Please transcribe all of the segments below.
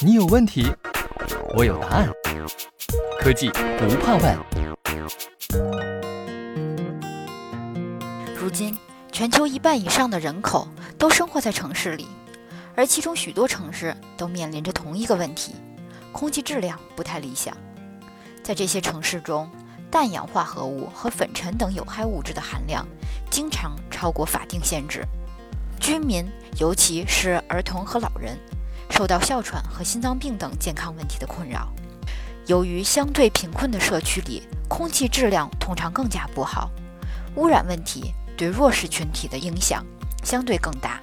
你有问题，我有答案。科技不怕问。如今，全球一半以上的人口都生活在城市里，而其中许多城市都面临着同一个问题：空气质量不太理想。在这些城市中，氮氧化合物和粉尘等有害物质的含量经常超过法定限制，居民，尤其是儿童和老人。受到哮喘和心脏病等健康问题的困扰。由于相对贫困的社区里空气质量通常更加不好，污染问题对弱势群体的影响相对更大。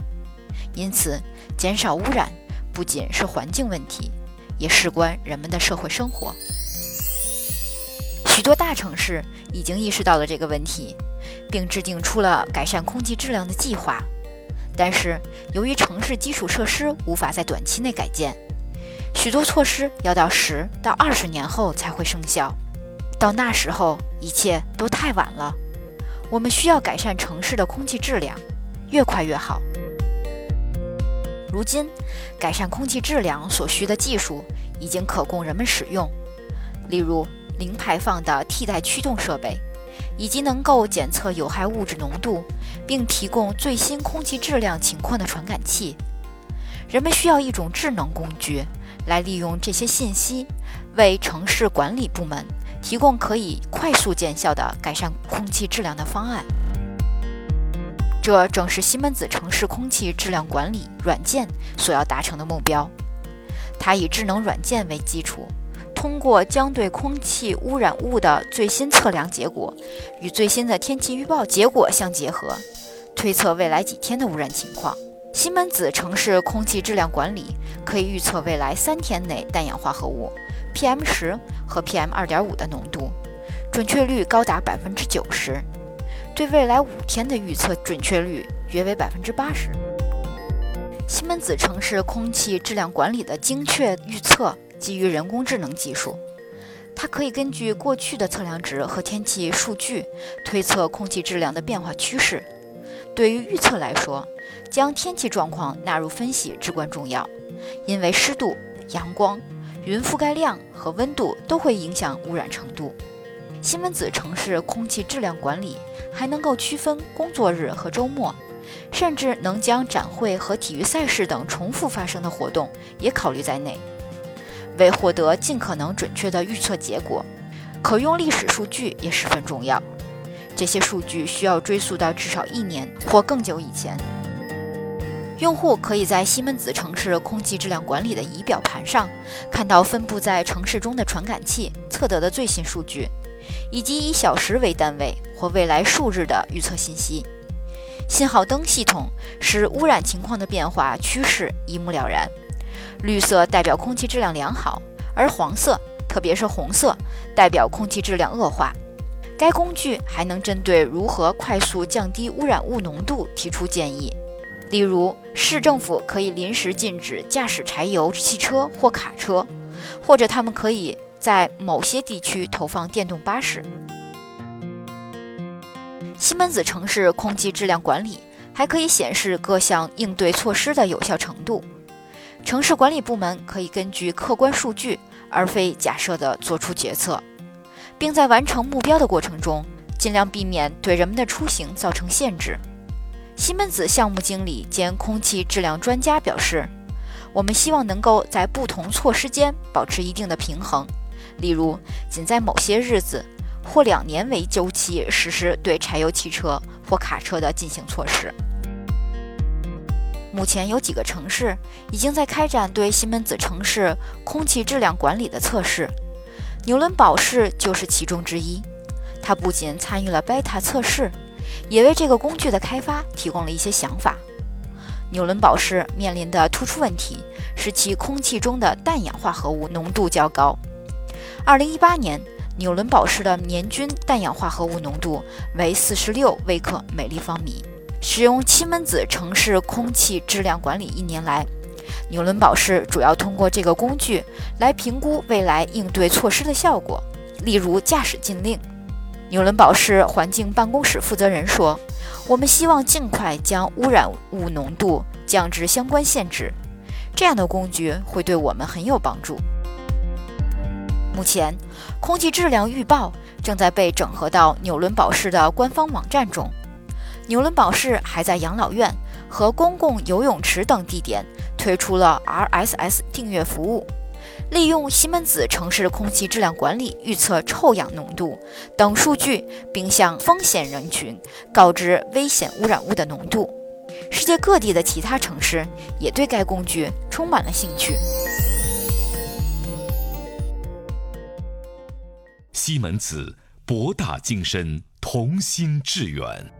因此，减少污染不仅是环境问题，也事关人们的社会生活。许多大城市已经意识到了这个问题，并制定出了改善空气质量的计划。但是，由于城市基础设施无法在短期内改建，许多措施要到十到二十年后才会生效。到那时候，一切都太晚了。我们需要改善城市的空气质量，越快越好。如今，改善空气质量所需的技术已经可供人们使用，例如零排放的替代驱动设备。以及能够检测有害物质浓度，并提供最新空气质量情况的传感器。人们需要一种智能工具，来利用这些信息，为城市管理部门提供可以快速见效的改善空气质量的方案。这正是西门子城市空气质量管理软件所要达成的目标。它以智能软件为基础。通过将对空气污染物的最新测量结果与最新的天气预报结果相结合，推测未来几天的污染情况。西门子城市空气质量管理可以预测未来三天内氮氧化合物 （PM 十）和 PM 二点五的浓度，准确率高达百分之九十。对未来五天的预测准确率约为百分之八十。西门子城市空气质量管理的精确预测。基于人工智能技术，它可以根据过去的测量值和天气数据推测空气质量的变化趋势。对于预测来说，将天气状况纳入分析至关重要，因为湿度、阳光、云覆盖量和温度都会影响污染程度。西门子城市空气质量管理还能够区分工作日和周末，甚至能将展会和体育赛事等重复发生的活动也考虑在内。为获得尽可能准确的预测结果，可用历史数据也十分重要。这些数据需要追溯到至少一年或更久以前。用户可以在西门子城市空气质量管理的仪表盘上看到分布在城市中的传感器测得的最新数据，以及以小时为单位或未来数日的预测信息。信号灯系统使污染情况的变化趋势一目了然。绿色代表空气质量良好，而黄色，特别是红色，代表空气质量恶化。该工具还能针对如何快速降低污染物浓度提出建议，例如，市政府可以临时禁止驾驶柴油汽车或卡车，或者他们可以在某些地区投放电动巴士。西门子城市空气质量管理还可以显示各项应对措施的有效程度。城市管理部门可以根据客观数据，而非假设的做出决策，并在完成目标的过程中，尽量避免对人们的出行造成限制。西门子项目经理兼空气质量专家表示：“我们希望能够在不同措施间保持一定的平衡，例如，仅在某些日子或两年为周期实施对柴油汽车或卡车的进行措施。”目前有几个城市已经在开展对西门子城市空气质量管理的测试，纽伦堡市就是其中之一。它不仅参与了 beta 测试，也为这个工具的开发提供了一些想法。纽伦堡市面临的突出问题是其空气中的氮氧化合物浓度较高。2018年，纽伦堡市的年均氮氧化合物浓度为46微克每立方米。使用西门子城市空气质量管理一年来，纽伦堡市主要通过这个工具来评估未来应对措施的效果，例如驾驶禁令。纽伦堡市环境办公室负责人说：“我们希望尽快将污染物浓度降至相关限制，这样的工具会对我们很有帮助。目前，空气质量预报正在被整合到纽伦堡市的官方网站中。纽伦堡市还在养老院和公共游泳池等地点推出了 RSS 订阅服务，利用西门子城市空气质量管理预测臭氧浓度等数据，并向风险人群告知危险污染物的浓度。世界各地的其他城市也对该工具充满了兴趣。西门子，博大精深，同心致远。